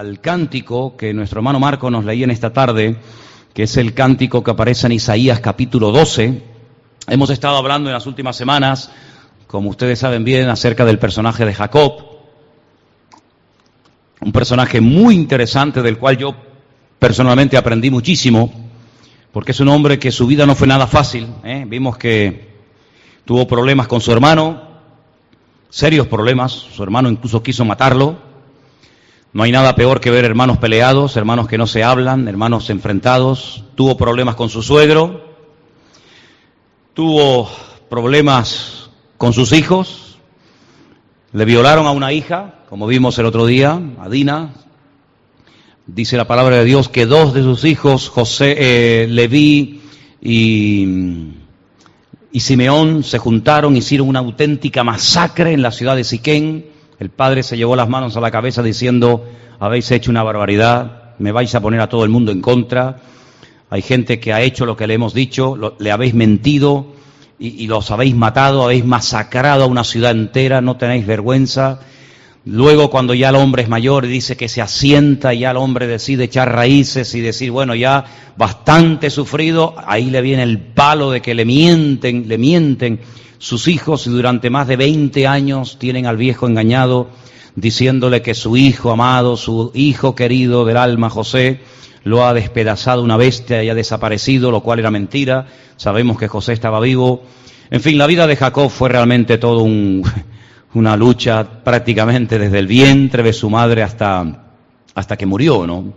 al cántico que nuestro hermano Marco nos leía en esta tarde, que es el cántico que aparece en Isaías capítulo 12. Hemos estado hablando en las últimas semanas, como ustedes saben bien, acerca del personaje de Jacob, un personaje muy interesante del cual yo personalmente aprendí muchísimo, porque es un hombre que su vida no fue nada fácil. ¿eh? Vimos que tuvo problemas con su hermano, serios problemas, su hermano incluso quiso matarlo. No hay nada peor que ver hermanos peleados, hermanos que no se hablan, hermanos enfrentados. Tuvo problemas con su suegro, tuvo problemas con sus hijos, le violaron a una hija, como vimos el otro día, a Dina. Dice la palabra de Dios que dos de sus hijos, José, eh, Leví y y Simeón se juntaron, hicieron una auténtica masacre en la ciudad de Siquén. El padre se llevó las manos a la cabeza diciendo, habéis hecho una barbaridad, me vais a poner a todo el mundo en contra. Hay gente que ha hecho lo que le hemos dicho, le habéis mentido y, y los habéis matado, habéis masacrado a una ciudad entera, no tenéis vergüenza. Luego, cuando ya el hombre es mayor y dice que se asienta, ya el hombre decide echar raíces y decir, bueno, ya bastante sufrido, ahí le viene el palo de que le mienten, le mienten sus hijos y durante más de 20 años tienen al viejo engañado, diciéndole que su hijo amado, su hijo querido del alma, José, lo ha despedazado una bestia y ha desaparecido, lo cual era mentira. Sabemos que José estaba vivo. En fin, la vida de Jacob fue realmente todo un una lucha prácticamente desde el vientre de su madre hasta, hasta que murió, ¿no?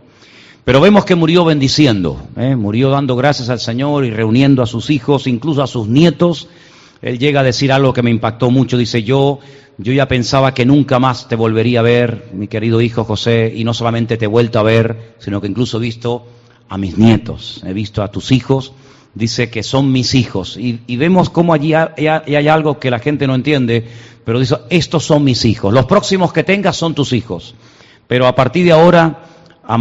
Pero vemos que murió bendiciendo, ¿eh? murió dando gracias al Señor y reuniendo a sus hijos, incluso a sus nietos. Él llega a decir algo que me impactó mucho, dice yo, yo ya pensaba que nunca más te volvería a ver, mi querido hijo José, y no solamente te he vuelto a ver, sino que incluso he visto a mis nietos, he visto a tus hijos, dice que son mis hijos. Y, vemos cómo allí hay, algo que la gente no entiende, pero dice, estos son mis hijos. Los próximos que tengas son tus hijos. Pero a partir de ahora, a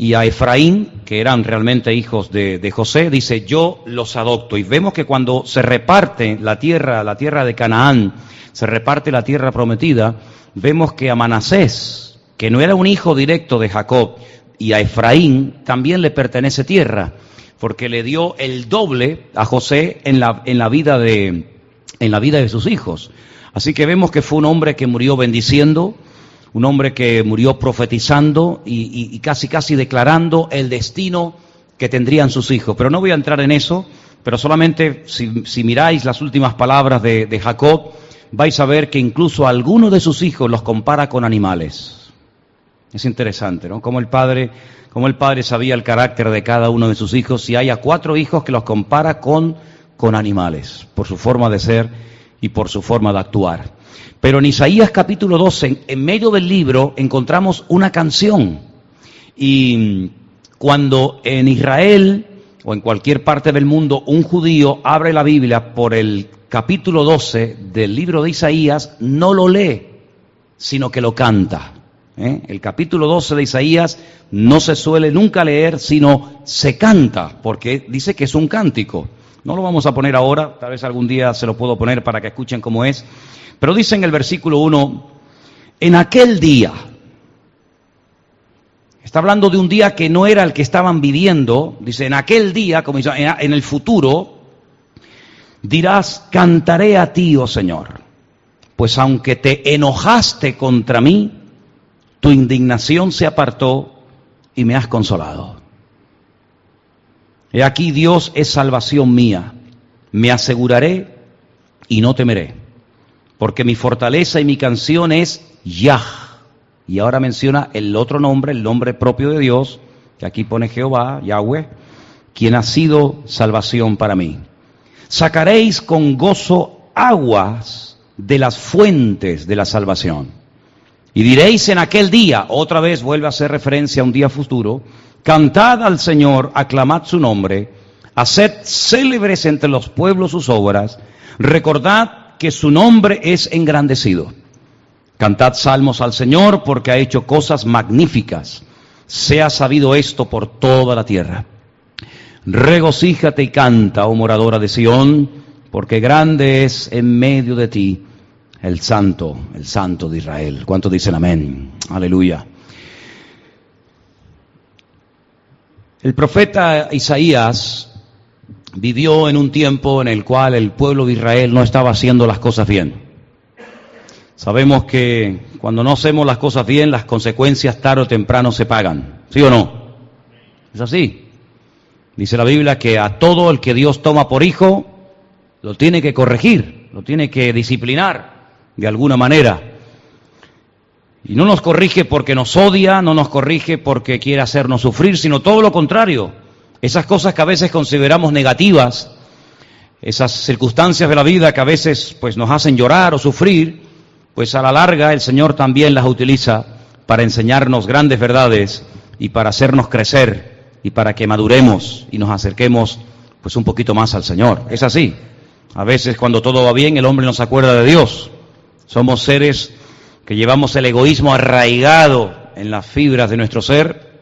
y a Efraín, que eran realmente hijos de, de, José, dice, yo los adopto. Y vemos que cuando se reparte la tierra, la tierra de Canaán, se reparte la tierra prometida, vemos que a Manasés, que no era un hijo directo de Jacob, y a Efraín también le pertenece tierra, porque le dio el doble a José en la, en la vida de, en la vida de sus hijos. Así que vemos que fue un hombre que murió bendiciendo, un hombre que murió profetizando y, casi casi declarando el destino que tendrían sus hijos. Pero no voy a entrar en eso, pero solamente si, miráis las últimas palabras de, Jacob, vais a ver que incluso a algunos de sus hijos los compara con animales. Es interesante, ¿no? Como el padre, como el padre sabía el carácter de cada uno de sus hijos, y hay a cuatro hijos que los compara con con animales, por su forma de ser y por su forma de actuar. Pero en Isaías capítulo 12, en medio del libro, encontramos una canción. Y cuando en Israel o en cualquier parte del mundo un judío abre la Biblia por el capítulo 12 del libro de Isaías, no lo lee, sino que lo canta. ¿eh? El capítulo 12 de Isaías no se suele nunca leer, sino se canta, porque dice que es un cántico. No lo vamos a poner ahora, tal vez algún día se lo puedo poner para que escuchen cómo es. Pero dice en el versículo 1, en aquel día, está hablando de un día que no era el que estaban viviendo, dice, en aquel día, como dice, en el futuro, dirás, cantaré a ti, oh Señor, pues aunque te enojaste contra mí, tu indignación se apartó y me has consolado. He aquí Dios es salvación mía. Me aseguraré y no temeré. Porque mi fortaleza y mi canción es Yah. Y ahora menciona el otro nombre, el nombre propio de Dios, que aquí pone Jehová, Yahweh, quien ha sido salvación para mí. Sacaréis con gozo aguas de las fuentes de la salvación. Y diréis en aquel día, otra vez vuelve a hacer referencia a un día futuro, Cantad al Señor, aclamad su nombre, haced célebres entre los pueblos sus obras, recordad que su nombre es engrandecido. Cantad salmos al Señor porque ha hecho cosas magníficas. Sea sabido esto por toda la tierra. Regocíjate y canta, oh moradora de Sión, porque grande es en medio de ti el santo, el santo de Israel. ¿Cuántos dicen amén? Aleluya. El profeta Isaías vivió en un tiempo en el cual el pueblo de Israel no estaba haciendo las cosas bien. Sabemos que cuando no hacemos las cosas bien, las consecuencias tarde o temprano se pagan. ¿Sí o no? Es así. Dice la Biblia que a todo el que Dios toma por hijo, lo tiene que corregir, lo tiene que disciplinar de alguna manera. Y no nos corrige porque nos odia, no nos corrige porque quiere hacernos sufrir, sino todo lo contrario. Esas cosas que a veces consideramos negativas, esas circunstancias de la vida que a veces pues nos hacen llorar o sufrir, pues a la larga el Señor también las utiliza para enseñarnos grandes verdades y para hacernos crecer y para que maduremos y nos acerquemos pues un poquito más al Señor. Es así. A veces cuando todo va bien el hombre no se acuerda de Dios. Somos seres que llevamos el egoísmo arraigado en las fibras de nuestro ser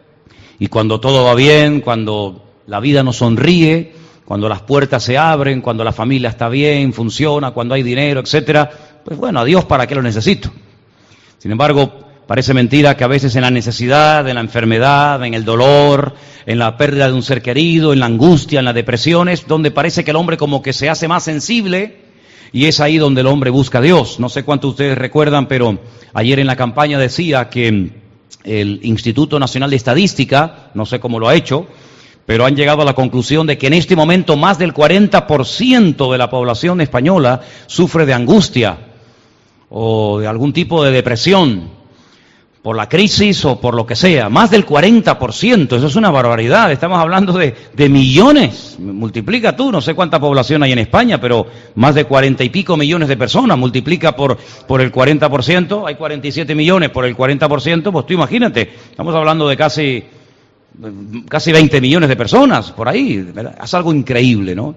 y cuando todo va bien, cuando la vida nos sonríe, cuando las puertas se abren, cuando la familia está bien, funciona, cuando hay dinero, etcétera, pues bueno, a Dios para qué lo necesito. Sin embargo, parece mentira que a veces en la necesidad, en la enfermedad, en el dolor, en la pérdida de un ser querido, en la angustia, en las depresiones, donde parece que el hombre como que se hace más sensible y es ahí donde el hombre busca a Dios. No sé cuántos ustedes recuerdan, pero ayer en la campaña decía que el Instituto Nacional de Estadística, no sé cómo lo ha hecho, pero han llegado a la conclusión de que en este momento más del 40% de la población española sufre de angustia o de algún tipo de depresión por la crisis o por lo que sea, más del 40%, eso es una barbaridad, estamos hablando de, millones, multiplica tú, no sé cuánta población hay en España, pero más de cuarenta y pico millones de personas, multiplica por, por el 40%, hay 47 millones por el 40%, pues tú imagínate, estamos hablando de casi, casi 20 millones de personas por ahí, es algo increíble, ¿no?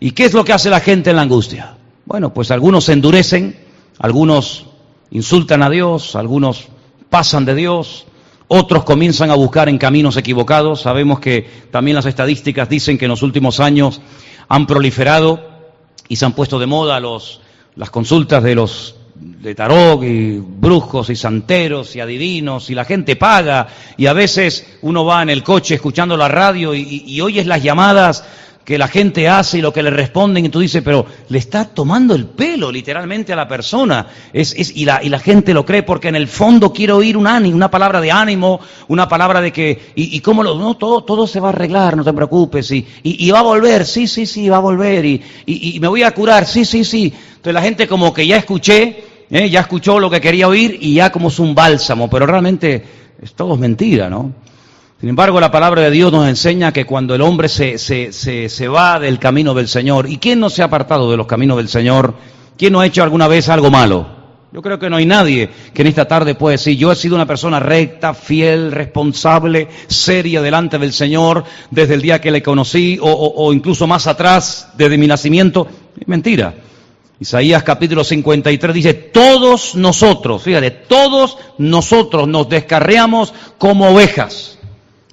¿Y qué es lo que hace la gente en la angustia? Bueno, pues algunos se endurecen, algunos insultan a Dios, algunos pasan de Dios, otros comienzan a buscar en caminos equivocados. Sabemos que también las estadísticas dicen que en los últimos años han proliferado y se han puesto de moda los, las consultas de los de tarot y brujos y santeros y adivinos y la gente paga y a veces uno va en el coche escuchando la radio y, y oyes las llamadas que la gente hace y lo que le responden y tú dices, pero le está tomando el pelo literalmente a la persona. Es, es, y, la, y la gente lo cree porque en el fondo quiere oír un ánimo, una palabra de ánimo, una palabra de que, y, y cómo lo, no, todo, todo se va a arreglar, no te preocupes, y, y, va a volver, sí, sí, sí, va a volver, y, y, me voy a curar, sí, sí, sí. Entonces la gente como que ya escuché, ¿eh? ya escuchó lo que quería oír y ya como es un bálsamo, pero realmente es todo mentira, ¿no? Sin embargo, la palabra de Dios nos enseña que cuando el hombre se, se, se, se, va del camino del Señor, ¿y quién no se ha apartado de los caminos del Señor? ¿Quién no ha hecho alguna vez algo malo? Yo creo que no hay nadie que en esta tarde pueda decir, yo he sido una persona recta, fiel, responsable, seria delante del Señor desde el día que le conocí o, o, incluso más atrás, desde mi nacimiento. Es mentira. Isaías capítulo 53 dice, todos nosotros, fíjate, todos nosotros nos descarreamos como ovejas.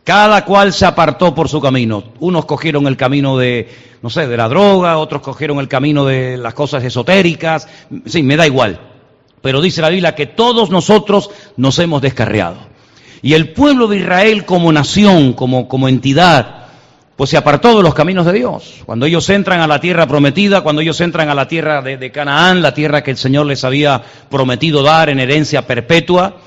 Cada cual se apartó por su camino. Unos cogieron el camino de, no sé, de la droga, otros cogieron el camino de las cosas esotéricas. Sí, me da igual. Pero dice la Biblia que todos nosotros nos hemos descarriado. Y el pueblo de Israel como nación, como, como entidad, pues se apartó de los caminos de Dios. Cuando ellos entran a la tierra prometida, cuando ellos entran a la tierra de, de Canaán, la tierra que el Señor les había prometido dar en herencia perpetua,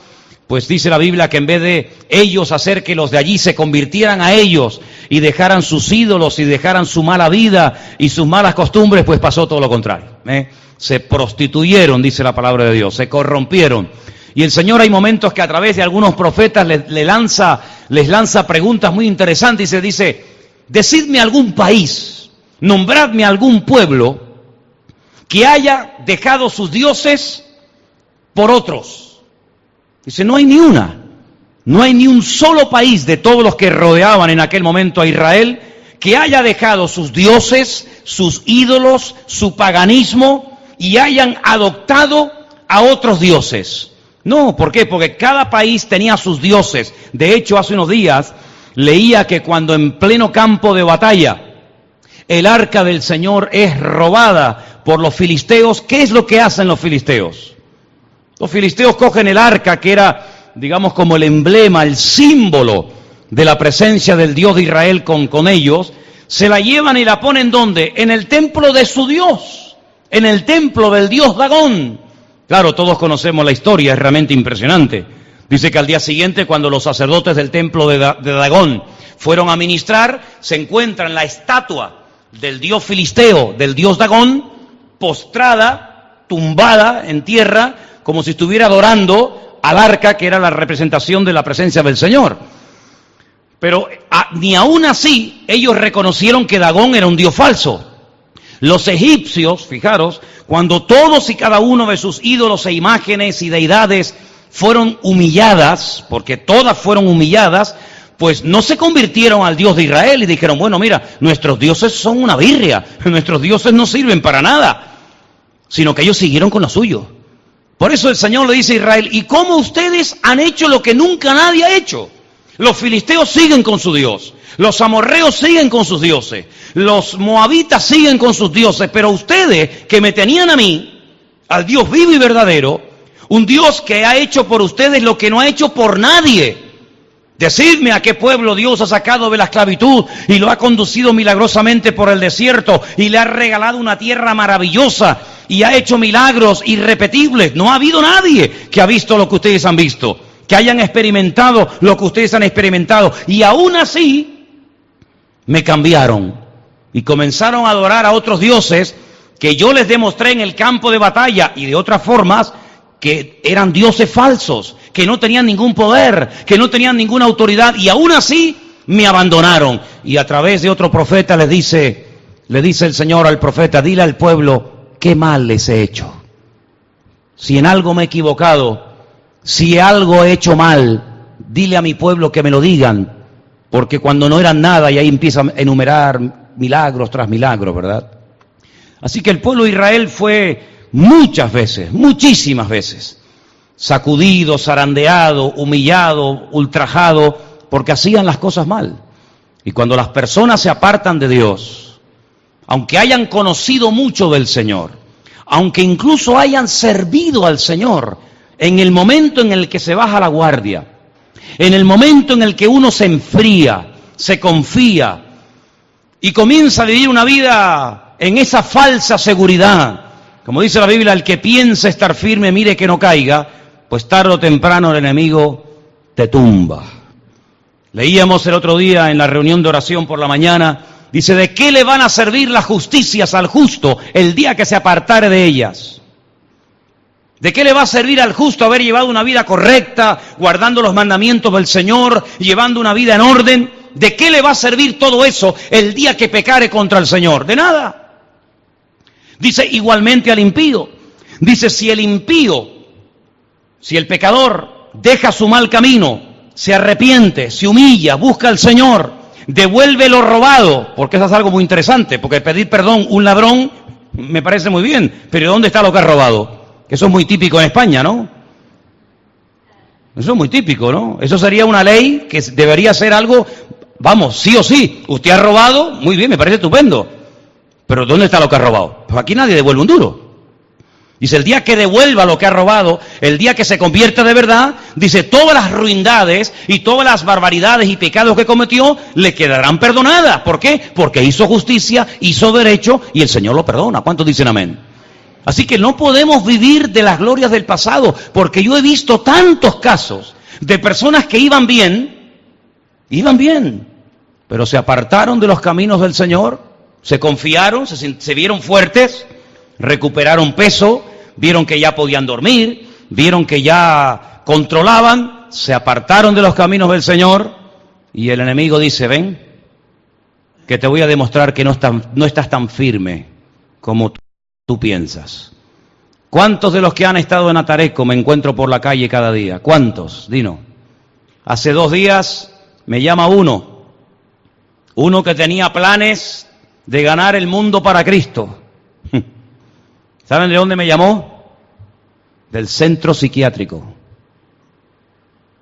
pues dice la Biblia que en vez de ellos hacer que los de allí se convirtieran a ellos y dejaran sus ídolos y dejaran su mala vida y sus malas costumbres, pues pasó todo lo contrario. ¿eh? Se prostituyeron, dice la palabra de Dios, se corrompieron. Y el Señor hay momentos que a través de algunos profetas le, le lanza, les lanza preguntas muy interesantes y se dice, decidme algún país, nombradme algún pueblo que haya dejado sus dioses por otros. Dice, no hay ni una. No hay ni un solo país de todos los que rodeaban en aquel momento a Israel que haya dejado sus dioses, sus ídolos, su paganismo y hayan adoptado a otros dioses. No, ¿por qué? Porque cada país tenía sus dioses. De hecho, hace unos días leía que cuando en pleno campo de batalla el arca del Señor es robada por los filisteos, ¿qué es lo que hacen los filisteos? Los filisteos cogen el arca, que era, digamos, como el emblema, el símbolo de la presencia del Dios de Israel con, con ellos, se la llevan y la ponen donde? En el templo de su Dios, en el templo del Dios Dagón. Claro, todos conocemos la historia, es realmente impresionante. Dice que al día siguiente, cuando los sacerdotes del templo de, Dagón fueron a ministrar, se encuentran la estatua del dios filisteo, del dios Dagón, postrada, tumbada en tierra, como si estuviera adorando al arca, que era la representación de la presencia del Señor. Pero ni aún así ellos reconocieron que Dagón era un dios falso. Los egipcios, fijaros, cuando todos y cada uno de sus ídolos e imágenes y deidades fueron humilladas, porque todas fueron humilladas, pues no se convirtieron al Dios de Israel y dijeron, bueno, mira, nuestros dioses son una birria, nuestros dioses no sirven para nada, sino que ellos siguieron con lo suyo. Por eso el Señor le dice a Israel, ¿y cómo ustedes han hecho lo que nunca nadie ha hecho? Los filisteos siguen con su Dios, los amorreos siguen con sus dioses, los moabitas siguen con sus dioses, pero ustedes que me tenían a mí, al Dios vivo y verdadero, un Dios que ha hecho por ustedes lo que no ha hecho por nadie. Decidme a qué pueblo Dios ha sacado de la esclavitud y lo ha conducido milagrosamente por el desierto y le ha regalado una tierra maravillosa y ha hecho milagros irrepetibles. No ha habido nadie que ha visto lo que ustedes han visto, que hayan experimentado lo que ustedes han experimentado. Y aún así me cambiaron y comenzaron a adorar a otros dioses que yo les demostré en el campo de batalla y de otras formas que eran dioses falsos, que no tenían ningún poder, que no tenían ninguna autoridad y aún así me abandonaron. Y a través de otro profeta le dice, le dice el Señor al profeta, dile al pueblo, ¿qué mal les he hecho? Si en algo me he equivocado, si algo he hecho mal, dile a mi pueblo que me lo digan, porque cuando no eran nada y ahí empieza a enumerar milagros tras milagros, ¿verdad? Así que el pueblo de Israel fue muchas veces, muchísimas veces, sacudido, zarandeado, humillado, ultrajado, porque hacían las cosas mal. Y cuando las personas se apartan de Dios, aunque hayan conocido mucho del Señor, aunque incluso hayan servido al Señor, en el momento en el que se baja la guardia, en el momento en el que uno se enfría, se confía y comienza a vivir una vida en esa falsa seguridad, como dice la Biblia, el que piensa estar firme, mire que no caiga, pues tarde o temprano el enemigo te tumba. Leíamos el otro día en la reunión de oración por la mañana, dice, ¿de qué le van a servir las justicias al justo el día que se apartare de ellas? ¿De qué le va a servir al justo haber llevado una vida correcta, guardando los mandamientos del Señor, llevando una vida en orden? ¿De qué le va a servir todo eso el día que pecare contra el Señor? De nada. Dice igualmente al impío. Dice, si el impío, si el pecador deja su mal camino, se arrepiente, se humilla, busca al Señor, devuelve lo robado, porque eso es algo muy interesante, porque pedir perdón un ladrón me parece muy bien, pero ¿dónde está lo que ha robado? Eso es muy típico en España, ¿no? Eso es muy típico, ¿no? Eso sería una ley que debería ser algo, vamos, sí o sí. Usted ha robado, muy bien, me parece estupendo. Pero ¿dónde está lo que ha robado? Pues aquí nadie devuelve un duro. Dice, el día que devuelva lo que ha robado, el día que se convierta de verdad, dice, todas las ruindades y todas las barbaridades y pecados que cometió le quedarán perdonadas. ¿Por qué? Porque hizo justicia, hizo derecho y el Señor lo perdona. ¿Cuántos dicen amén? Así que no podemos vivir de las glorias del pasado, porque yo he visto tantos casos de personas que iban bien, iban bien, pero se apartaron de los caminos del Señor se confiaron, se, vieron fuertes, recuperaron peso, vieron que ya podían dormir, vieron que ya controlaban, se apartaron de los caminos del Señor y el enemigo dice, ven, que te voy a demostrar que no, estás tan firme como tú, tú piensas. ¿Cuántos de los que han estado en Atareco me encuentro por la calle cada día? ¿Cuántos? Dino. Hace dos días me llama uno, uno que tenía planes de ganar el mundo para Cristo. ¿Saben de dónde me llamó? Del centro psiquiátrico.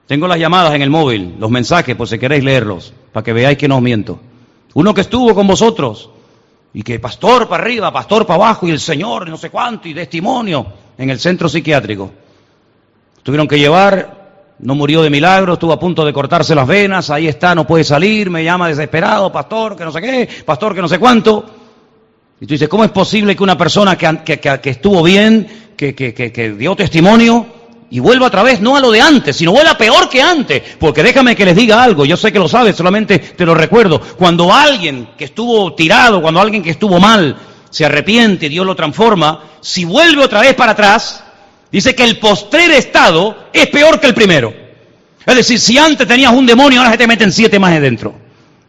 Tengo las llamadas en el móvil, los mensajes, por si queréis leerlos, para que veáis que no os miento. Uno que estuvo con vosotros y que pastor para arriba, pastor para abajo y el Señor, no sé cuánto, y testimonio en el centro psiquiátrico. Tuvieron que llevar no murió de milagro, estuvo a punto de cortarse las venas, ahí está, no puede salir, me llama desesperado, pastor, que no sé qué, pastor, que no sé cuánto. Y tú dices, ¿cómo es posible que una persona que, estuvo bien, que, que dio testimonio, y vuelva otra vez, no a lo de antes, sino vuelva peor que antes. Porque déjame que les diga algo, yo sé que lo sabes, solamente te lo recuerdo. Cuando alguien que estuvo tirado, cuando alguien que estuvo mal, se arrepiente, Dios lo transforma, si vuelve otra vez para atrás, dice que el postrer estado es peor que el primero. Es decir, si antes tenías un demonio, ahora se te meten siete más adentro.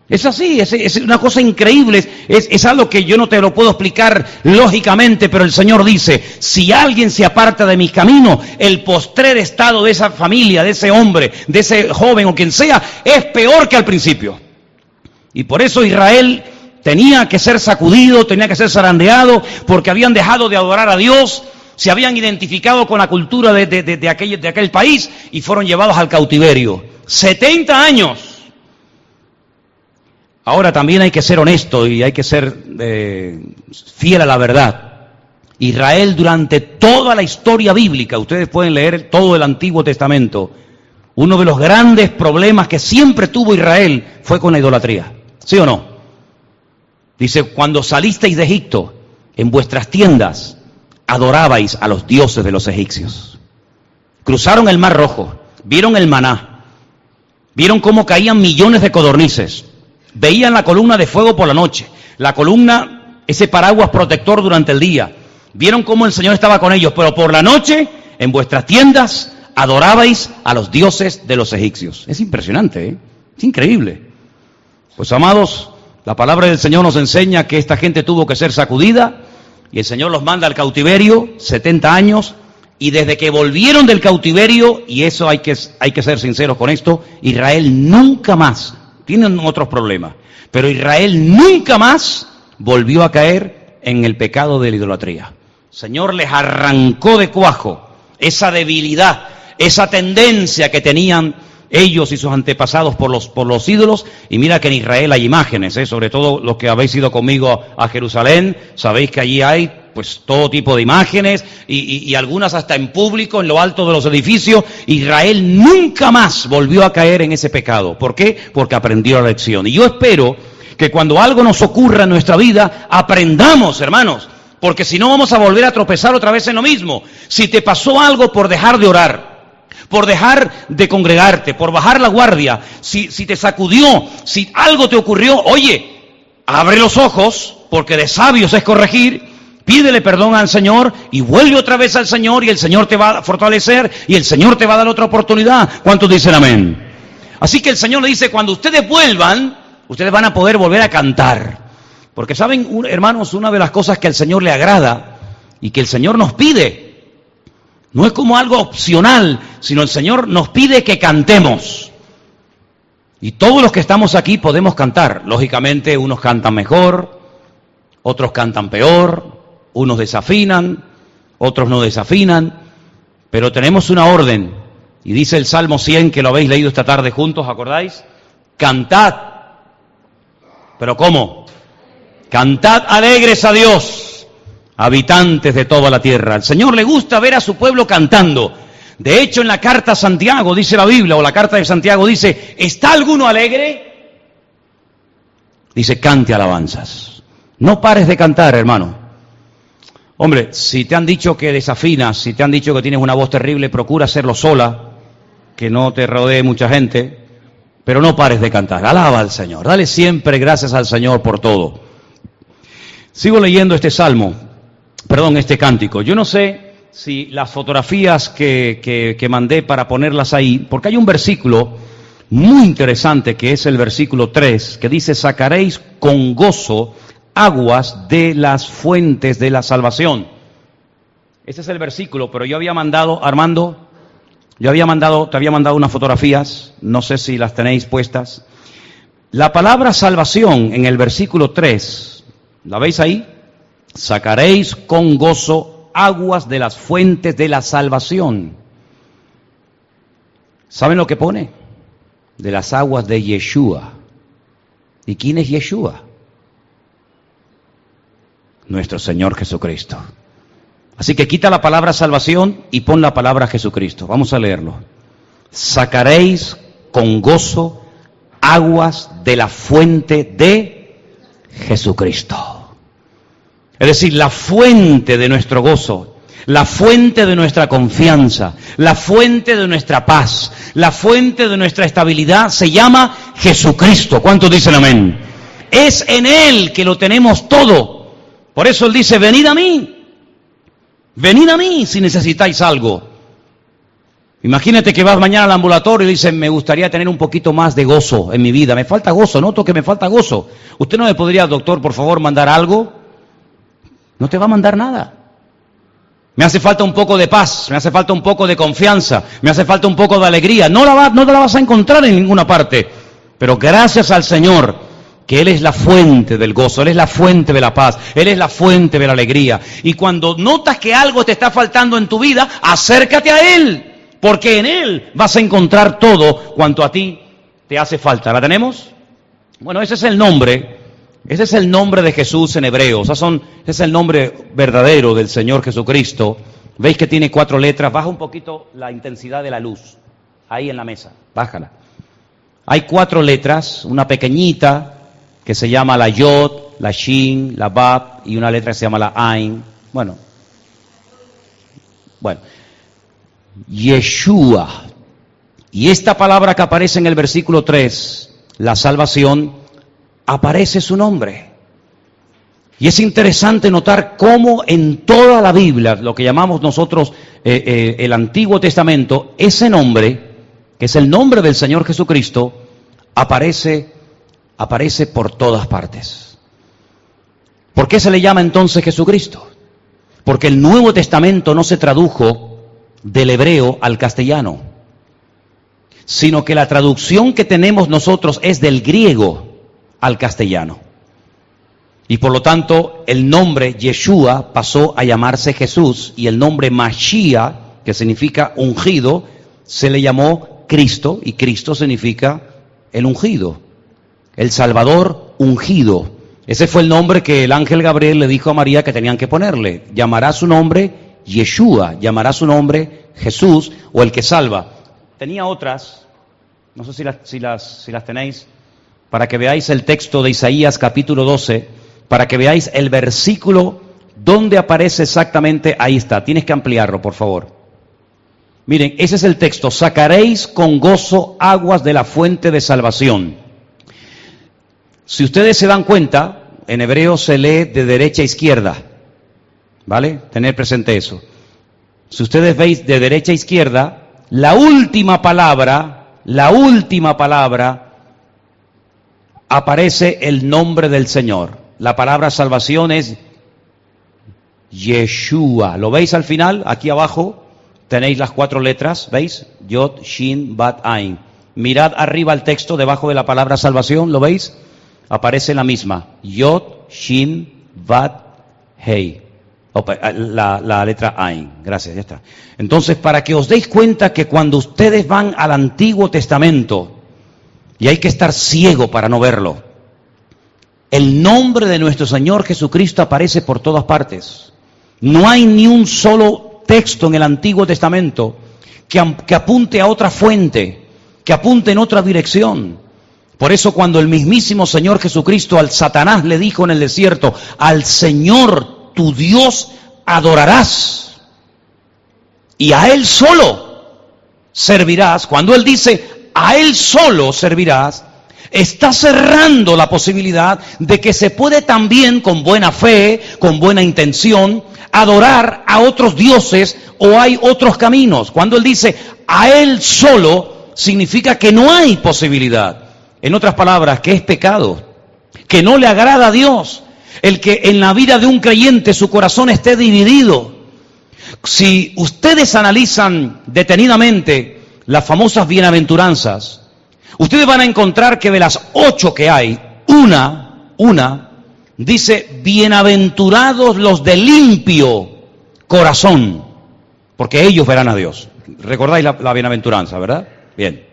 Es así, es, una cosa increíble, es, es, algo que yo no te lo puedo explicar lógicamente, pero el Señor dice, si alguien se aparta de mis caminos, el postrer estado de esa familia, de ese hombre, de ese joven o quien sea, es peor que al principio. Y por eso Israel tenía que ser sacudido, tenía que ser zarandeado, porque habían dejado de adorar a Dios, se habían identificado con la cultura de, aquel país y fueron llevados al cautiverio. 70 años Ahora también hay que ser honesto y hay que ser eh, fiel a la verdad. Israel durante toda la historia bíblica, ustedes pueden leer todo el Antiguo Testamento, uno de los grandes problemas que siempre tuvo Israel fue con la idolatría. ¿Sí o no? Dice, cuando salisteis de Egipto, en vuestras tiendas adorabais a los dioses de los egipcios. Cruzaron el Mar Rojo, vieron el maná, vieron cómo caían millones de codornices, Veían la columna de fuego por la noche, la columna, ese paraguas protector durante el día. Vieron cómo el Señor estaba con ellos, pero por la noche, en vuestras tiendas, adorabais a los dioses de los egipcios. Es impresionante, ¿eh? es increíble. Pues amados, la palabra del Señor nos enseña que esta gente tuvo que ser sacudida y el Señor los manda al cautiverio, 70 años, y desde que volvieron del cautiverio, y eso hay que, hay que ser sinceros con esto, Israel nunca más tienen otros problemas. Pero Israel nunca más volvió a caer en el pecado de la idolatría. Señor les arrancó de cuajo esa debilidad, esa tendencia que tenían ellos y sus antepasados por los, por los ídolos. Y mira que en Israel hay imágenes, ¿eh? sobre todo los que habéis ido conmigo a Jerusalén, sabéis que allí hay pues todo tipo de imágenes y, algunas hasta en público, en lo alto de los edificios. Israel nunca más volvió a caer en ese pecado. ¿Por qué? Porque aprendió la lección. Y yo espero que cuando algo nos ocurra en nuestra vida, aprendamos, hermanos. Porque si no vamos a volver a tropezar otra vez en lo mismo. Si te pasó algo por dejar de orar, por dejar de congregarte, por bajar la guardia, si, si te sacudió, si algo te ocurrió, oye, abre los ojos, porque de sabios es corregir, Pídele perdón al Señor y vuelve otra vez al Señor y el Señor te va a fortalecer y el Señor te va a dar otra oportunidad. ¿Cuántos dicen amén? Así que el Señor le dice, cuando ustedes vuelvan, ustedes van a poder volver a cantar. Porque saben, hermanos, una de las cosas que al Señor le agrada y que el Señor nos pide, no es como algo opcional, sino el Señor nos pide que cantemos. Y todos los que estamos aquí podemos cantar. Lógicamente, unos cantan mejor, otros cantan peor, unos desafinan, otros no desafinan, pero tenemos una orden. Y dice el Salmo 100, que lo habéis leído esta tarde juntos, ¿acordáis? Cantad. ¿Pero cómo? Cantad alegres a Dios, habitantes de toda la tierra. Al Señor le gusta ver a su pueblo cantando. De hecho, en la carta a Santiago, dice la Biblia, o la carta de Santiago dice, ¿está alguno alegre? Dice, cante alabanzas. No pares de cantar, hermano. Hombre, si te han dicho que desafinas, si te han dicho que tienes una voz terrible, procura hacerlo sola, que no te rodee mucha gente, pero no pares de cantar. Alaba al Señor, dale siempre gracias al Señor por todo. Sigo leyendo este salmo, perdón, este cántico. Yo no sé si las fotografías que, que, mandé para ponerlas ahí, porque hay un versículo muy interesante que es el versículo 3, que dice, sacaréis con gozo aguas de las fuentes de la salvación. Ese es el versículo, pero yo había mandado, Armando, yo había mandado, te había mandado unas fotografías, no sé si las tenéis puestas. La palabra salvación en el versículo 3, ¿la veis ahí? Sacaréis con gozo aguas de las fuentes de la salvación. ¿Saben lo que pone? De las aguas de Yeshua. ¿Y quién es Yeshua? nuestro Señor Jesucristo. Así que quita la palabra salvación y pon la palabra Jesucristo. Vamos a leerlo. sacaréis con gozo aguas de la fuente de Jesucristo. Es decir, la fuente de nuestro gozo, la fuente de nuestra confianza, la fuente de nuestra paz, la fuente de nuestra estabilidad se llama Jesucristo. ¿Cuántos dicen amén? Es en Él que lo tenemos todo. Por eso Él dice, venid a mí, venid a mí si necesitáis algo. Imagínate que vas mañana al ambulatorio y dices, me gustaría tener un poquito más de gozo en mi vida. Me falta gozo, noto que me falta gozo. ¿Usted no me podría, doctor, por favor, mandar algo? No te va a mandar nada. Me hace falta un poco de paz, me hace falta un poco de confianza, me hace falta un poco de alegría. No, la no te la vas a encontrar en ninguna parte. Pero gracias al Señor, que Él es la fuente del gozo, Él es la fuente de la paz, Él es la fuente de la alegría. Y cuando notas que algo te está faltando en tu vida, acércate a Él porque en Él vas a encontrar todo cuanto a ti te hace falta. ¿La tenemos? Bueno, ese es el nombre, ese es el nombre de Jesús en hebreo, o son, es el nombre verdadero del Señor Jesucristo. ¿Veis que tiene cuatro letras? Baja un poquito la intensidad de la luz, ahí en la mesa, bájala. Hay cuatro letras, una pequeñita que se llama la Yod, la Shin, la Bab y una letra que se llama la Ain. Bueno, bueno, Yeshua. Y esta palabra que aparece en el versículo 3, la salvación, aparece su nombre. Y es interesante notar cómo en toda la Biblia, lo que llamamos nosotros eh, eh, el Antiguo Testamento, ese nombre, que es el nombre del Señor Jesucristo, aparece, aparece por todas partes. ¿Por qué se le llama entonces Jesucristo? Porque el Nuevo Testamento no se tradujo del hebreo al castellano, sino que la traducción que tenemos nosotros es del griego al castellano. Y por lo tanto, el nombre Yeshua pasó a llamarse Jesús y el nombre Mashiach, que significa ungido, se le llamó Cristo y Cristo significa el ungido, el Salvador ungido. Ese fue el nombre que el ángel Gabriel le dijo a María que tenían que ponerle. Llamará su nombre Yeshua, llamará su nombre Jesús o el que salva. Tenía otras, no sé si las, si las, si las tenéis, para que veáis el texto de Isaías capítulo 12, para que veáis el versículo donde aparece exactamente, ahí está, tienes que ampliarlo, por favor. Miren, ese es el texto, sacaréis con gozo aguas de la fuente de salvación. Si ustedes se dan cuenta, en hebreo se lee de derecha a izquierda. ¿Vale? Tener presente eso. Si ustedes veis de derecha a izquierda, la última palabra, la última palabra, aparece el nombre del Señor. La palabra salvación es Yeshua. ¿Lo veis al final? Aquí abajo tenéis las cuatro letras, ¿veis? Yod, Shin, Bat, Ain. Mirad arriba el texto debajo de la palabra salvación, ¿lo veis? Aparece la misma. Yod, Shin, Bat, Hei. La, la, letra Ain. Gracias, ya está. Entonces, para que os deis cuenta que cuando ustedes van al Antiguo Testamento, y hay que estar ciego para no verlo, el nombre de nuestro Señor Jesucristo aparece por todas partes. No hay ni un solo texto en el Antiguo Testamento que, que apunte a otra fuente, que apunte en otra dirección. Por eso cuando el mismísimo Señor Jesucristo al Satanás le dijo en el desierto, al Señor tu Dios adorarás y a Él solo servirás. Cuando Él dice, a Él solo servirás, está cerrando la posibilidad de que se puede también con buena fe, con buena intención, adorar a otros dioses o hay otros caminos. Cuando Él dice, a Él solo, significa que no hay posibilidad. En otras palabras, que es pecado, que no le agrada a Dios, el que en la vida de un creyente su corazón esté dividido. Si ustedes analizan detenidamente las famosas bienaventuranzas, ustedes van a encontrar que de las ocho que hay, una, una, dice, bienaventurados los de limpio corazón, porque ellos verán a Dios. Recordáis la, bienaventuranza, ¿verdad? Bien.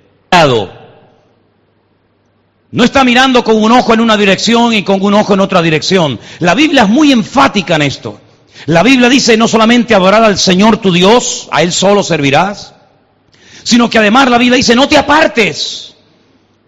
No está mirando con un ojo en una dirección y con un ojo en otra dirección. La Biblia es muy enfática en esto. La Biblia dice no solamente adorar al Señor tu Dios, a Él solo servirás, sino que además la Biblia dice, no te apartes,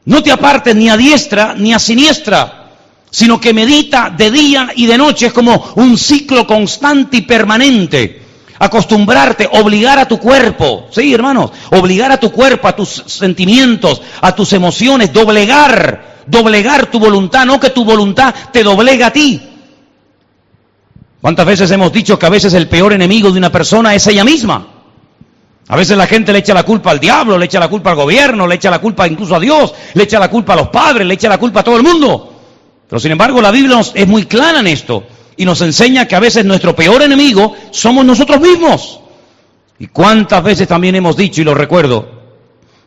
no te apartes ni a diestra ni a siniestra, sino que medita de día y de noche, es como un ciclo constante y permanente. Acostumbrarte, obligar a tu cuerpo, sí, hermanos, obligar a tu cuerpo, a tus sentimientos, a tus emociones, doblegar, doblegar tu voluntad, no que tu voluntad te doblega a ti. ¿Cuántas veces hemos dicho que a veces el peor enemigo de una persona es ella misma? A veces la gente le echa la culpa al diablo, le echa la culpa al gobierno, le echa la culpa incluso a Dios, le echa la culpa a los padres, le echa la culpa a todo el mundo. Pero sin embargo la Biblia es muy clara en esto y nos enseña que a veces nuestro peor enemigo somos nosotros mismos. Y cuántas veces también hemos dicho, y lo recuerdo,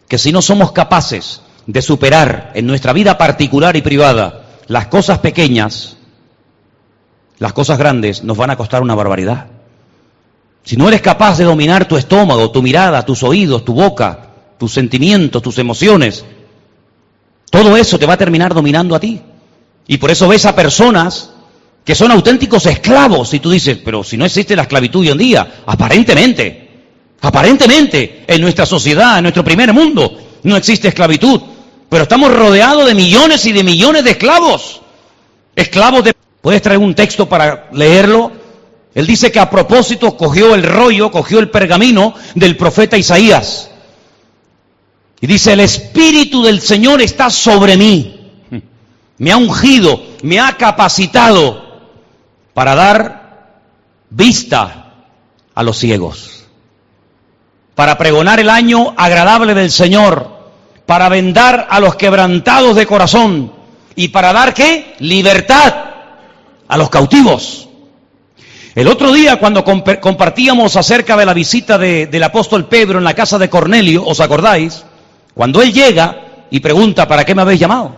que si no somos capaces de superar en nuestra vida particular y privada las cosas pequeñas, las cosas grandes nos van a costar una barbaridad. Si no eres capaz de dominar tu estómago, tu mirada, tus oídos, tu boca, tus sentimientos, tus emociones, todo eso te va a terminar dominando a ti. Y por eso ves a personas que son auténticos esclavos. Y tú dices, pero si no existe la esclavitud hoy en día, aparentemente, aparentemente, en nuestra sociedad, en nuestro primer mundo, no existe esclavitud. Pero estamos rodeados de millones y de millones de esclavos. Esclavos de... ¿Puedes traer un texto para leerlo? Él dice que a propósito cogió el rollo, cogió el pergamino del profeta Isaías. Y dice, el Espíritu del Señor está sobre mí. Me ha ungido, me ha capacitado para dar vista a los ciegos. Para pregonar el año agradable del Señor. Para vendar a los quebrantados de corazón. Y para dar qué? Libertad a los cautivos. El otro día cuando compartíamos acerca de la visita del apóstol Pedro en la casa de Cornelio, ¿os acordáis? Cuando él llega y pregunta, ¿para qué me habéis llamado?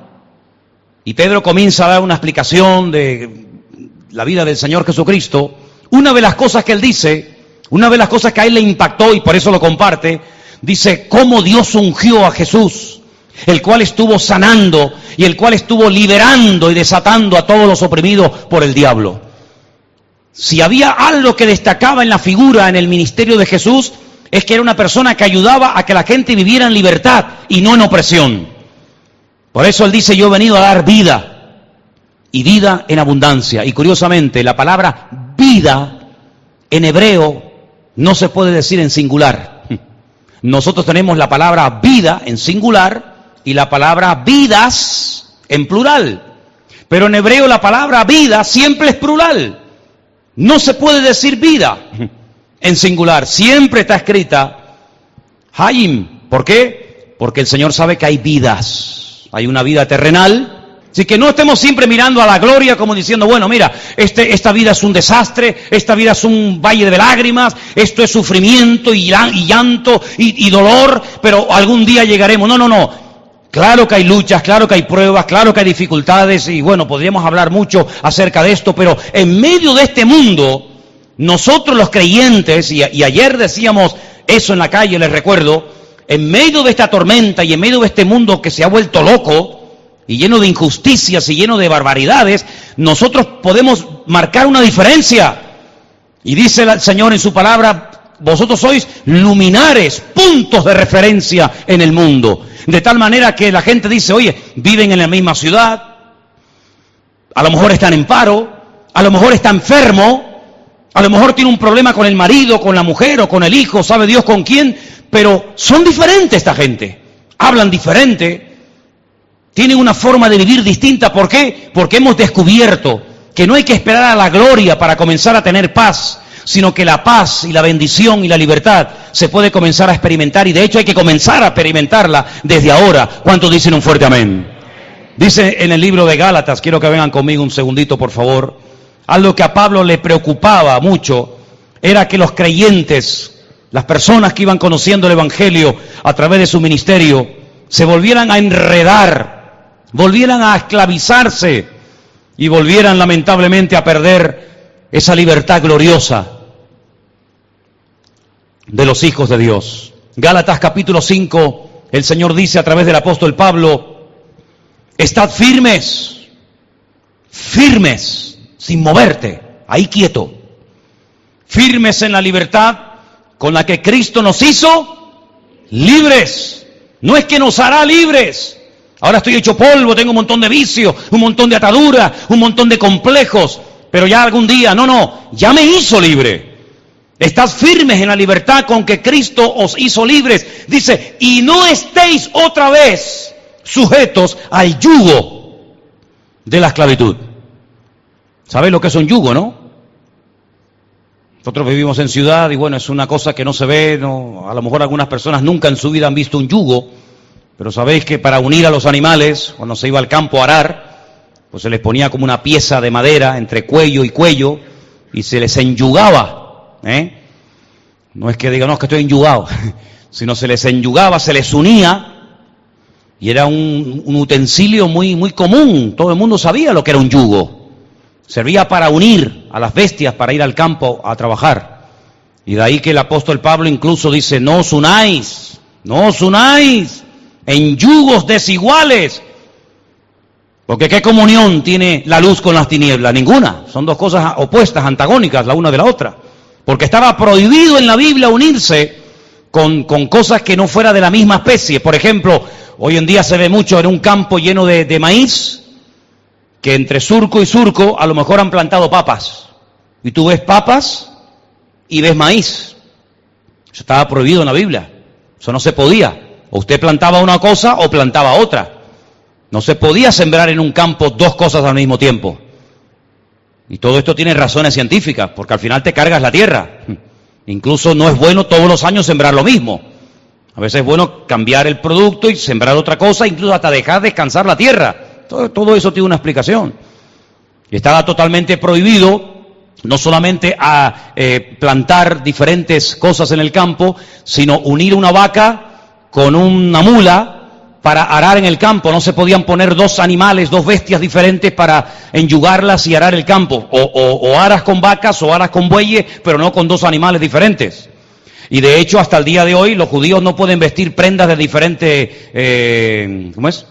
Y Pedro comienza a dar una explicación de la vida del Señor Jesucristo. Una de las cosas que él dice, una de las cosas que a él le impactó y por eso lo comparte, dice cómo Dios ungió a Jesús el cual estuvo sanando y el cual estuvo liberando y desatando a todos los oprimidos por el diablo. Si había algo que destacaba en la figura, en el ministerio de Jesús, es que era una persona que ayudaba a que la gente viviera en libertad y no en opresión. Por eso él dice, yo he venido a dar vida y vida en abundancia. Y curiosamente, la palabra vida en hebreo no se puede decir en singular. Nosotros tenemos la palabra vida en singular y la palabra vidas en plural. Pero en hebreo la palabra vida siempre es plural. No se puede decir vida en singular. Siempre está escrita Hayim. ¿Por qué? Porque el Señor sabe que hay vidas. Hay una vida terrenal. Así que no estemos siempre mirando a la gloria como diciendo, bueno, mira, este, esta vida es un desastre, esta vida es un valle de lágrimas, esto es sufrimiento y, llanto y dolor, pero algún día llegaremos. No, no, no. Claro que hay luchas, claro que hay pruebas, claro que hay dificultades y bueno, podríamos hablar mucho acerca de esto, pero en medio de este mundo, nosotros los creyentes, y, ayer decíamos eso en la calle, les recuerdo, en medio de esta tormenta y en medio de este mundo que se ha vuelto loco y lleno de injusticias y lleno de barbaridades, nosotros podemos marcar una diferencia. Y dice el Señor en su palabra, vosotros sois luminares, puntos de referencia en el mundo. De tal manera que la gente dice, oye, viven en la misma ciudad, a lo mejor están en paro, a lo mejor está enfermo, a lo mejor tiene un problema con el marido, con la mujer o con el hijo, sabe Dios con quién, pero son diferentes esta gente, hablan diferente, tienen una forma de vivir distinta. ¿Por qué? Porque hemos descubierto que no hay que esperar a la gloria para comenzar a tener paz, sino que la paz y la bendición y la libertad se puede comenzar a experimentar y de hecho hay que comenzar a experimentarla desde ahora. ¿Cuántos dicen un fuerte amén? Dice en el libro de Gálatas, quiero que vengan conmigo un segundito por favor, algo que a Pablo le preocupaba mucho era que los creyentes, las personas que iban conociendo el Evangelio a través de su ministerio, se volvieran a enredar, volvieran a esclavizarse y volvieran lamentablemente a perder esa libertad gloriosa de los hijos de Dios. Gálatas capítulo 5, el Señor dice a través del apóstol Pablo, estad firmes, firmes, sin moverte, ahí quieto, firmes en la libertad con la que Cristo nos hizo libres. No es que nos hará libres. Ahora estoy hecho polvo, tengo un montón de vicios, un montón de ataduras, un montón de complejos, pero ya algún día, no, no, ya me hizo libre. Estad firmes en la libertad con que Cristo os hizo libres. Dice, y no estéis otra vez sujetos al yugo de la esclavitud. ¿Sabéis lo que es un yugo, no? Nosotros vivimos en ciudad y bueno, es una cosa que no se ve, no, a lo mejor algunas personas nunca en su vida han visto un yugo, pero sabéis que para unir a los animales, cuando se iba al campo a arar, pues se les ponía como una pieza de madera entre cuello y cuello y se les enyugaba. ¿Eh? No es que digan, no, es que estoy enyugado, sino se les enyugaba, se les unía y era un, utensilio muy, muy común, todo el mundo sabía lo que era un yugo. Servía para unir a las bestias para ir al campo a trabajar. Y de ahí que el apóstol Pablo incluso dice, no os unáis, no os unáis en yugos desiguales. Porque ¿qué comunión tiene la luz con las tinieblas? Ninguna. Son dos cosas opuestas, antagónicas la una de la otra. Porque estaba prohibido en la Biblia unirse con, con cosas que no fuera de la misma especie. Por ejemplo, hoy en día se ve mucho en un campo lleno de, de maíz, que entre surco y surco a lo mejor han plantado papas. Y tú ves papas y ves maíz. Eso estaba prohibido en la Biblia. Eso no se podía. O usted plantaba una cosa o plantaba otra. No se podía sembrar en un campo dos cosas al mismo tiempo. Y todo esto tiene razones científicas, porque al final te cargas la tierra. Incluso no es bueno todos los años sembrar lo mismo. A veces es bueno cambiar el producto y sembrar otra cosa, incluso hasta dejar descansar la tierra. Todo, eso tiene una explicación. Y estaba totalmente prohibido no solamente a eh, plantar diferentes cosas en el campo, sino unir una vaca con una mula para arar en el campo. No se podían poner dos animales, dos bestias diferentes para enyugarlas y arar el campo. O, aras con vacas o aras con bueyes, pero no con dos animales diferentes. Y de hecho, hasta el día de hoy, los judíos no pueden vestir prendas de diferentes, eh, ¿cómo es?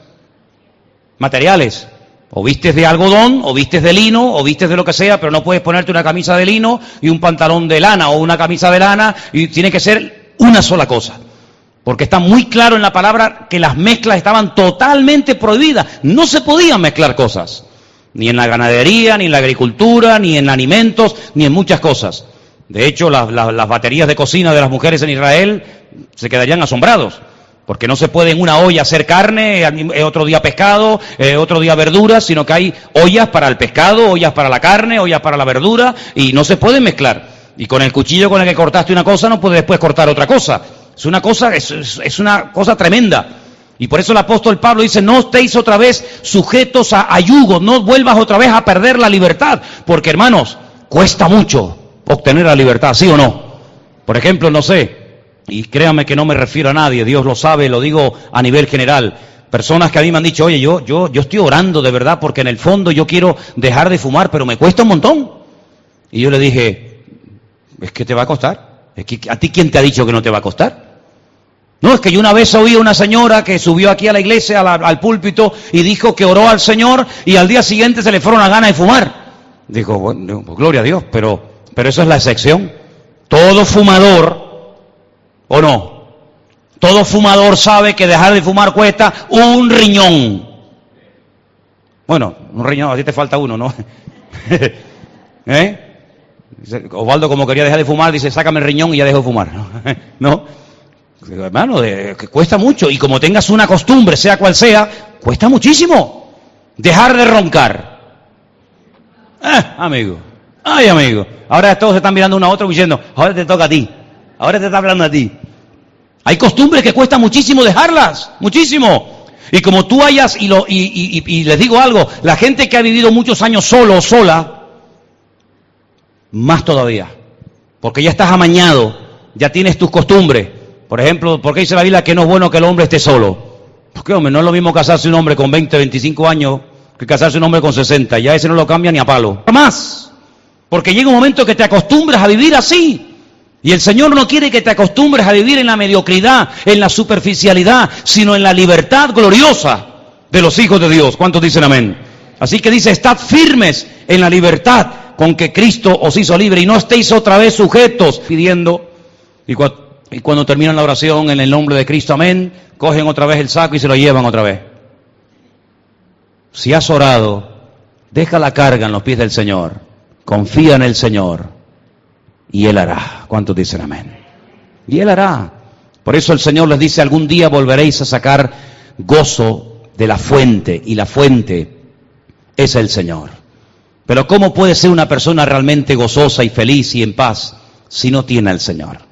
materiales. O vistes de algodón, o vistes de lino, o vistes de lo que sea, pero no puedes ponerte una camisa de lino y un pantalón de lana o una camisa de lana, y tiene que ser una sola cosa. Porque está muy claro en la palabra que las mezclas estaban totalmente prohibidas. No se podían mezclar cosas. Ni en la ganadería, ni en la agricultura, ni en alimentos, ni en muchas cosas. De hecho, las, las baterías de cocina de las mujeres en Israel se quedarían asombrados porque no se puede en una olla hacer carne, eh, otro día pescado, eh, otro día verduras, sino que hay ollas para el pescado, ollas para la carne, ollas para la verdura, y no se pueden mezclar. Y con el cuchillo con el que cortaste una cosa no puedes después cortar otra cosa. Es una cosa, es, una cosa tremenda. Y por eso el apóstol Pablo dice, no estéis otra vez sujetos a, a no vuelvas otra vez a perder la libertad, porque hermanos, cuesta mucho obtener la libertad, ¿sí o no? Por ejemplo, no sé, y créame que no me refiero a nadie, Dios lo sabe, lo digo a nivel general. Personas que a mí me han dicho, oye, yo, yo, yo estoy orando de verdad porque en el fondo yo quiero dejar de fumar, pero me cuesta un montón. Y yo le dije, es que te va a costar. ¿A ti quién te ha dicho que no te va a costar? No, es que yo una vez oí a una señora que subió aquí a la iglesia, al púlpito, y dijo que oró al Señor y al día siguiente se le fueron las ganas de fumar. Dijo, bueno, pues gloria a Dios, pero, pero eso es la excepción. Todo fumador ¿O no? Todo fumador sabe que dejar de fumar cuesta un riñón. Bueno, un riñón, a ti te falta uno, ¿no? ¿Eh? Osvaldo, como quería dejar de fumar, dice, sácame el riñón y ya dejo de fumar. ¿No? Hermano, que cuesta mucho. Y como tengas una costumbre, sea cual sea, cuesta muchísimo. Dejar de roncar. Eh, amigo. Ay, amigo. Ahora todos se están mirando uno a otro diciendo, ahora te toca a ti. Ahora te está hablando a ti. Hay costumbres que cuesta muchísimo dejarlas, muchísimo. Y como tú hayas, y, lo, y, les digo algo, la gente que ha vivido muchos años solo o sola, más todavía. Porque ya estás amañado, ya tienes tus costumbres. Por ejemplo, ¿por qué dice la Biblia que no es bueno que el hombre esté solo? Porque, hombre, no es lo mismo casarse un hombre con 20, 25 años que casarse un hombre con 60. Ya ese no lo cambia ni a palo. Más. Porque llega un momento que te acostumbras a vivir así. Y el Señor no quiere que te acostumbres a vivir en la mediocridad, en la superficialidad, sino en la libertad gloriosa de los hijos de Dios. ¿Cuántos dicen amén? Así que dice, estad firmes en la libertad con que Cristo os hizo libre y no estéis otra vez sujetos pidiendo. Y y cuando terminan la oración en el nombre de Cristo, amén, cogen otra vez el saco y se lo llevan otra vez. Si has orado, deja la carga en los pies del Señor, confía en el Señor y Él hará. ¿Cuántos dicen amén? Y Él hará. Por eso el Señor les dice, algún día volveréis a sacar gozo de la fuente y la fuente es el Señor. Pero ¿cómo puede ser una persona realmente gozosa y feliz y en paz si no tiene al Señor?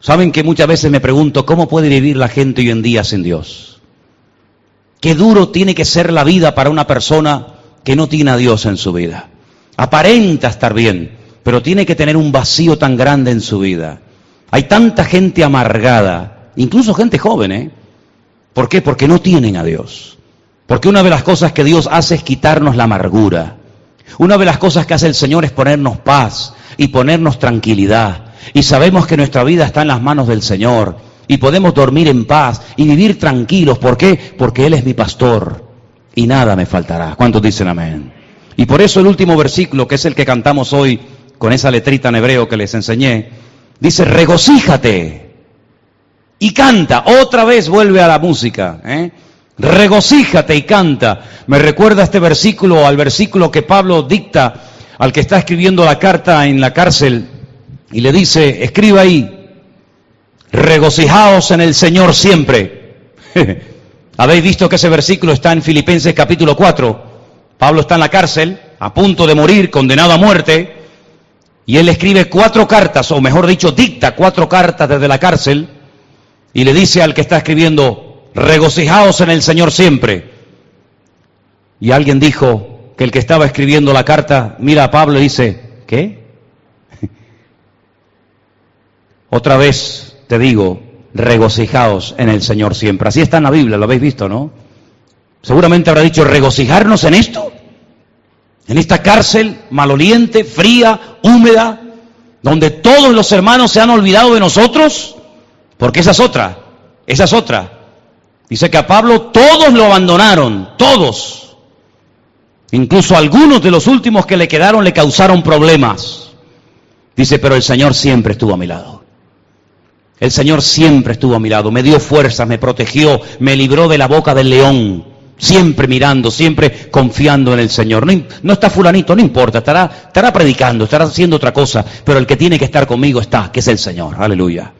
Saben que muchas veces me pregunto, ¿cómo puede vivir la gente hoy en día sin Dios? Qué duro tiene que ser la vida para una persona que no tiene a Dios en su vida. Aparenta estar bien, pero tiene que tener un vacío tan grande en su vida. Hay tanta gente amargada, incluso gente joven, ¿eh? ¿Por qué? Porque no tienen a Dios. Porque una de las cosas que Dios hace es quitarnos la amargura. Una de las cosas que hace el Señor es ponernos paz y ponernos tranquilidad. Y sabemos que nuestra vida está en las manos del Señor. Y podemos dormir en paz y vivir tranquilos. ¿Por qué? Porque Él es mi pastor. Y nada me faltará. ¿Cuántos dicen amén? Y por eso el último versículo, que es el que cantamos hoy con esa letrita en hebreo que les enseñé, dice, regocíjate y canta. Otra vez vuelve a la música. ¿eh? Regocíjate y canta. Me recuerda este versículo al versículo que Pablo dicta al que está escribiendo la carta en la cárcel y le dice, escriba ahí, regocijaos en el Señor siempre. Habéis visto que ese versículo está en Filipenses capítulo 4. Pablo está en la cárcel, a punto de morir, condenado a muerte, y él escribe cuatro cartas, o mejor dicho, dicta cuatro cartas desde la cárcel, y le dice al que está escribiendo, regocijaos en el Señor siempre. Y alguien dijo que el que estaba escribiendo la carta, mira a Pablo y dice, ¿qué? Otra vez te digo, regocijaos en el Señor siempre. Así está en la Biblia, lo habéis visto, ¿no? Seguramente habrá dicho, regocijarnos en esto en esta cárcel maloliente, fría, húmeda, donde todos los hermanos se han olvidado de nosotros, porque esa es otra, esa es otra. Dice que a Pablo todos lo abandonaron, todos. Incluso algunos de los últimos que le quedaron le causaron problemas. Dice, pero el Señor siempre estuvo a mi lado. El Señor siempre estuvo a mi lado, me dio fuerzas, me protegió, me libró de la boca del león siempre mirando, siempre confiando en el Señor. No, está fulanito, no importa, estará, estará predicando, estará haciendo otra cosa, pero el que tiene que estar conmigo está, que es el Señor. Aleluya.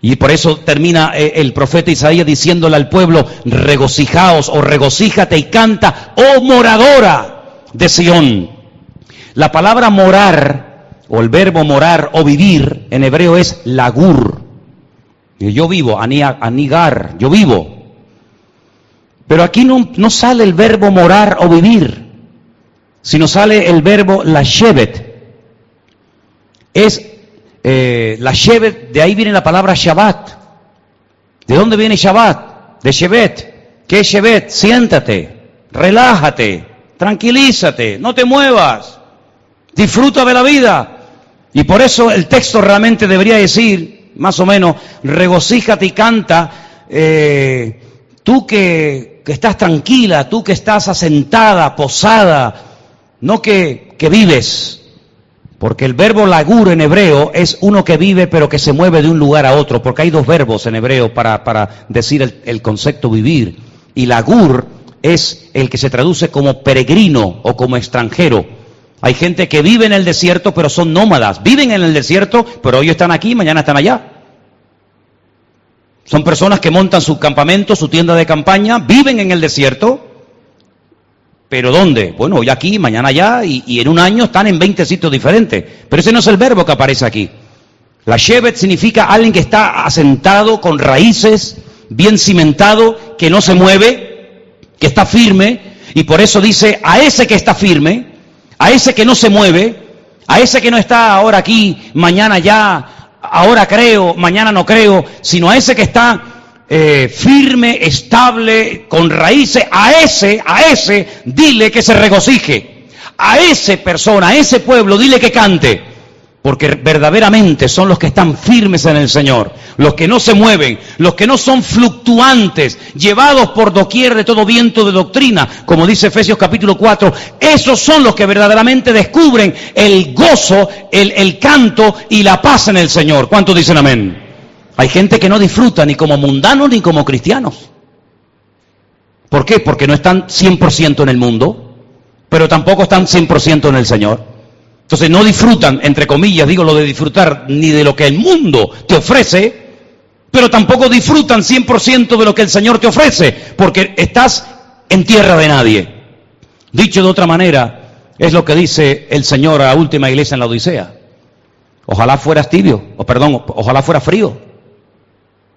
Y por eso termina eh, el profeta Isaías diciéndole al pueblo, regocijaos o regocíjate y canta, oh moradora de Sión. La palabra morar, o el verbo morar o vivir, en hebreo es lagur. Yo vivo, anigar, yo vivo. Pero aquí no, sale el verbo morar o vivir, sino sale el verbo la shevet. Es eh, la shevet, de ahí viene la palabra Shabbat. ¿De dónde viene Shabbat? De Shevet. ¿Qué es Shevet? Siéntate, relájate, tranquilízate, no te muevas, disfruta de la vida. Y por eso el texto realmente debería decir, más o menos, regocíjate y canta, eh, tú que que estás tranquila, tú que estás asentada, posada, no que, que vives. Porque el verbo lagur en hebreo es uno que vive pero que se mueve de un lugar a otro, porque hay dos verbos en hebreo para, para decir el, el concepto vivir. Y lagur es el que se traduce como peregrino o como extranjero. Hay gente que vive en el desierto pero son nómadas, viven en el desierto pero hoy están aquí, mañana están allá. Son personas que montan su campamento, su tienda de campaña, viven en el desierto, pero ¿dónde? Bueno, hoy aquí, mañana allá, y, en un año están en 20 sitios diferentes. Pero ese no es el verbo que aparece aquí. La Shevet significa alguien que está asentado, con raíces, bien cimentado, que no se mueve, que está firme, y por eso dice, a ese que está firme, a ese que no se mueve, a ese que no está ahora aquí, mañana allá, ahora creo, mañana no creo, sino a ese que está eh, firme, estable, con raíces, a ese, a ese, dile que se regocije. A ese persona, a ese pueblo, dile que cante. Porque verdaderamente son los que están firmes en el Señor, los que no se mueven, los que no son fluctuantes, llevados por doquier de todo viento de doctrina, como dice Efesios capítulo 4, esos son los que verdaderamente descubren el gozo, el, canto y la paz en el Señor. ¿Cuántos dicen amén? Hay gente que no disfruta ni como mundanos ni como cristianos. ¿Por qué? Porque no están 100% en el mundo, pero tampoco están 100% en el Señor. Entonces no disfrutan, entre comillas, digo lo de disfrutar, ni de lo que el mundo te ofrece, pero tampoco disfrutan 100% de lo que el Señor te ofrece, porque estás en tierra de nadie. Dicho de otra manera, es lo que dice el Señor a la última iglesia en la Odisea. Ojalá fueras tibio, o perdón, ojalá fuera frío.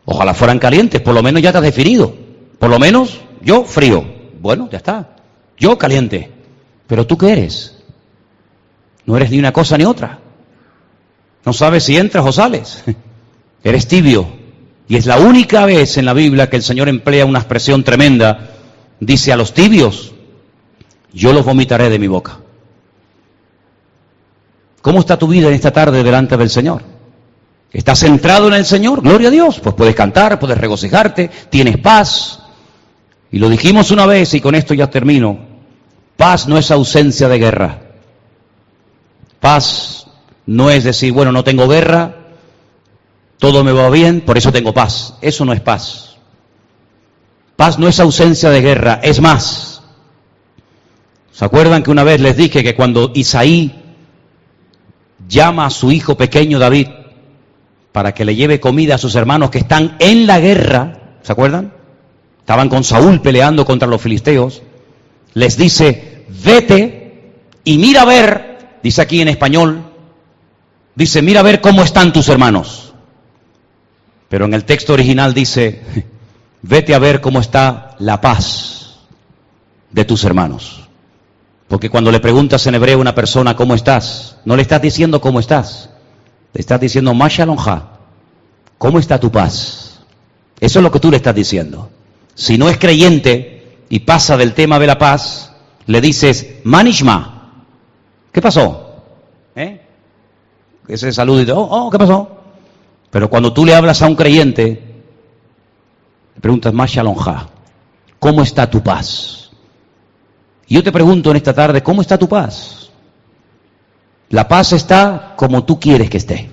Ojalá fueran calientes, por lo menos ya te has definido. Por lo menos yo frío. Bueno, ya está. Yo caliente. Pero tú qué eres? No eres ni una cosa ni otra. No sabes si entras o sales. Eres tibio. Y es la única vez en la Biblia que el Señor emplea una expresión tremenda. Dice a los tibios, yo los vomitaré de mi boca. ¿Cómo está tu vida en esta tarde delante del Señor? ¿Estás centrado en el Señor? Gloria a Dios. Pues puedes cantar, puedes regocijarte, tienes paz. Y lo dijimos una vez y con esto ya termino. Paz no es ausencia de guerra. Paz no es decir, bueno, no tengo guerra, todo me va bien, por eso tengo paz. Eso no es paz. Paz no es ausencia de guerra, es más. ¿Se acuerdan que una vez les dije que cuando Isaí llama a su hijo pequeño David para que le lleve comida a sus hermanos que están en la guerra, ¿se acuerdan? Estaban con Saúl peleando contra los filisteos, les dice, vete y mira a ver dice aquí en español, dice, mira a ver cómo están tus hermanos. Pero en el texto original dice, vete a ver cómo está la paz de tus hermanos. Porque cuando le preguntas en hebreo a una persona cómo estás, no le estás diciendo cómo estás, le estás diciendo Mashalonja, ¿cómo está tu paz? Eso es lo que tú le estás diciendo. Si no es creyente y pasa del tema de la paz, le dices Manishma, ¿Qué pasó? ¿Eh? Ese saludo y oh, oh, ¿qué pasó? Pero cuando tú le hablas a un creyente, le preguntas más shalonja, ¿cómo está tu paz? Y yo te pregunto en esta tarde, ¿cómo está tu paz? La paz está como tú quieres que esté.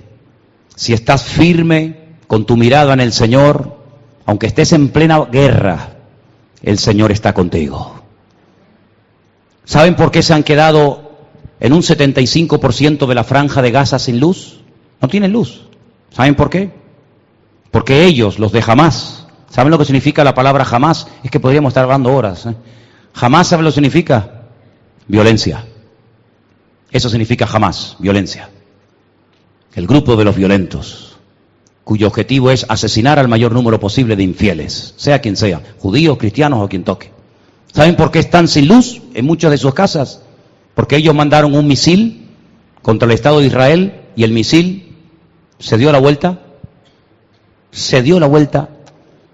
Si estás firme con tu mirada en el Señor, aunque estés en plena guerra, el Señor está contigo. ¿Saben por qué se han quedado en un 75% de la franja de Gaza sin luz. No tienen luz. ¿Saben por qué? Porque ellos, los de jamás, ¿saben lo que significa la palabra jamás? Es que podríamos estar hablando horas. ¿eh? Jamás, ¿saben lo que significa? Violencia. Eso significa jamás, violencia. El grupo de los violentos, cuyo objetivo es asesinar al mayor número posible de infieles, sea quien sea, judíos, cristianos o quien toque. ¿Saben por qué están sin luz en muchas de sus casas? Porque ellos mandaron un misil contra el Estado de Israel y el misil se dio la vuelta, se dio la vuelta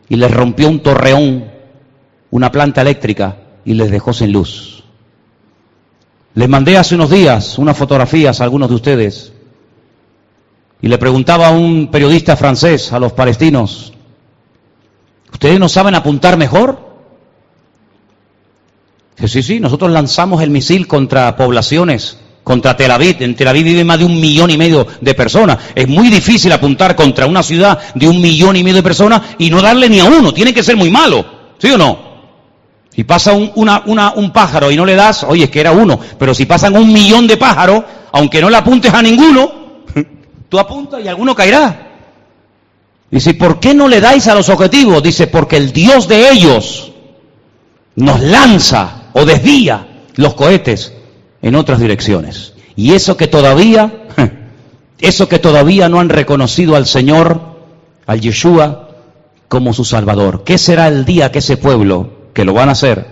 y les rompió un torreón, una planta eléctrica y les dejó sin luz. Les mandé hace unos días unas fotografías a algunos de ustedes y le preguntaba a un periodista francés, a los palestinos, ¿ustedes no saben apuntar mejor? Sí, sí, nosotros lanzamos el misil contra poblaciones, contra Tel Aviv. En Tel Aviv vive más de un millón y medio de personas. Es muy difícil apuntar contra una ciudad de un millón y medio de personas y no darle ni a uno. Tiene que ser muy malo. ¿Sí o no? Si pasa un, un pájaro y no le das, oye, es que era uno. Pero si pasan un millón de pájaros, aunque no le apuntes a ninguno, tú apuntas y alguno caerá. Dice, ¿por qué no le dais a los objetivos? Dice, porque el Dios de ellos nos lanza o desvía los cohetes en otras direcciones. Y eso que todavía, eso que todavía no han reconocido al Señor, al Yeshua, como su Salvador. ¿Qué será el día que ese pueblo, que lo van a hacer,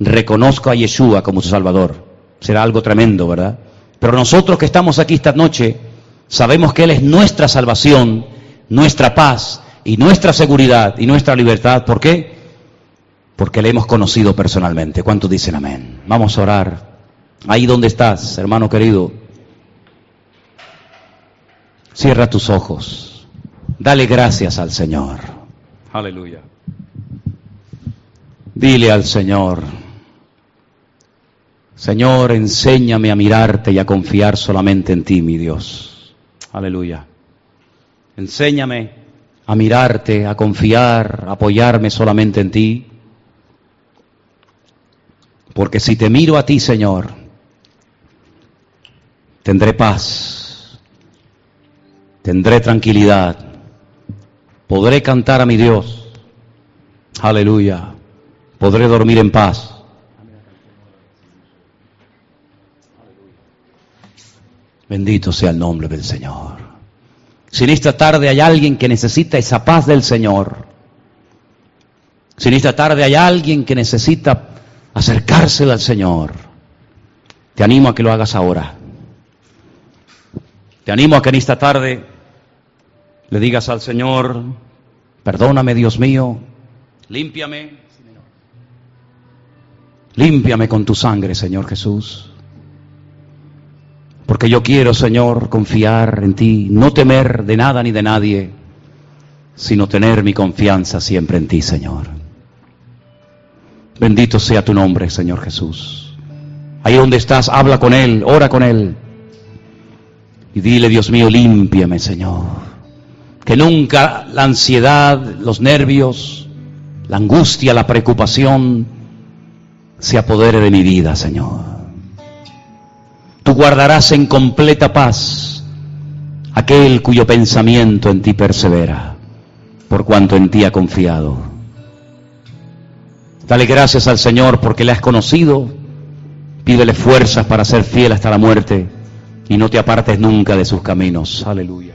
reconozca a Yeshua como su Salvador? Será algo tremendo, ¿verdad? Pero nosotros que estamos aquí esta noche, sabemos que Él es nuestra salvación, nuestra paz y nuestra seguridad y nuestra libertad. ¿Por qué? Porque le hemos conocido personalmente. ¿Cuántos dicen amén? Vamos a orar. Ahí donde estás, hermano querido. Cierra tus ojos. Dale gracias al Señor. Aleluya. Dile al Señor, Señor, enséñame a mirarte y a confiar solamente en ti, mi Dios. Aleluya. Enséñame a mirarte, a confiar, a apoyarme solamente en ti. Porque si te miro a ti, Señor, tendré paz, tendré tranquilidad, podré cantar a mi Dios. Aleluya. Podré dormir en paz. Bendito sea el nombre del Señor. Si en esta tarde hay alguien que necesita esa paz del Señor, si en esta tarde hay alguien que necesita acercársela al Señor, te animo a que lo hagas ahora. Te animo a que en esta tarde le digas al Señor, perdóname Dios mío, límpiame, límpiame con tu sangre, Señor Jesús. Porque yo quiero, Señor, confiar en ti, no temer de nada ni de nadie, sino tener mi confianza siempre en ti, Señor. Bendito sea tu nombre, Señor Jesús. Ahí donde estás, habla con Él, ora con Él. Y dile, Dios mío, límpiame, Señor. Que nunca la ansiedad, los nervios, la angustia, la preocupación se apodere de mi vida, Señor. Tú guardarás en completa paz aquel cuyo pensamiento en ti persevera, por cuanto en ti ha confiado. Dale gracias al Señor porque le has conocido. Pídele fuerzas para ser fiel hasta la muerte y no te apartes nunca de sus caminos. Aleluya.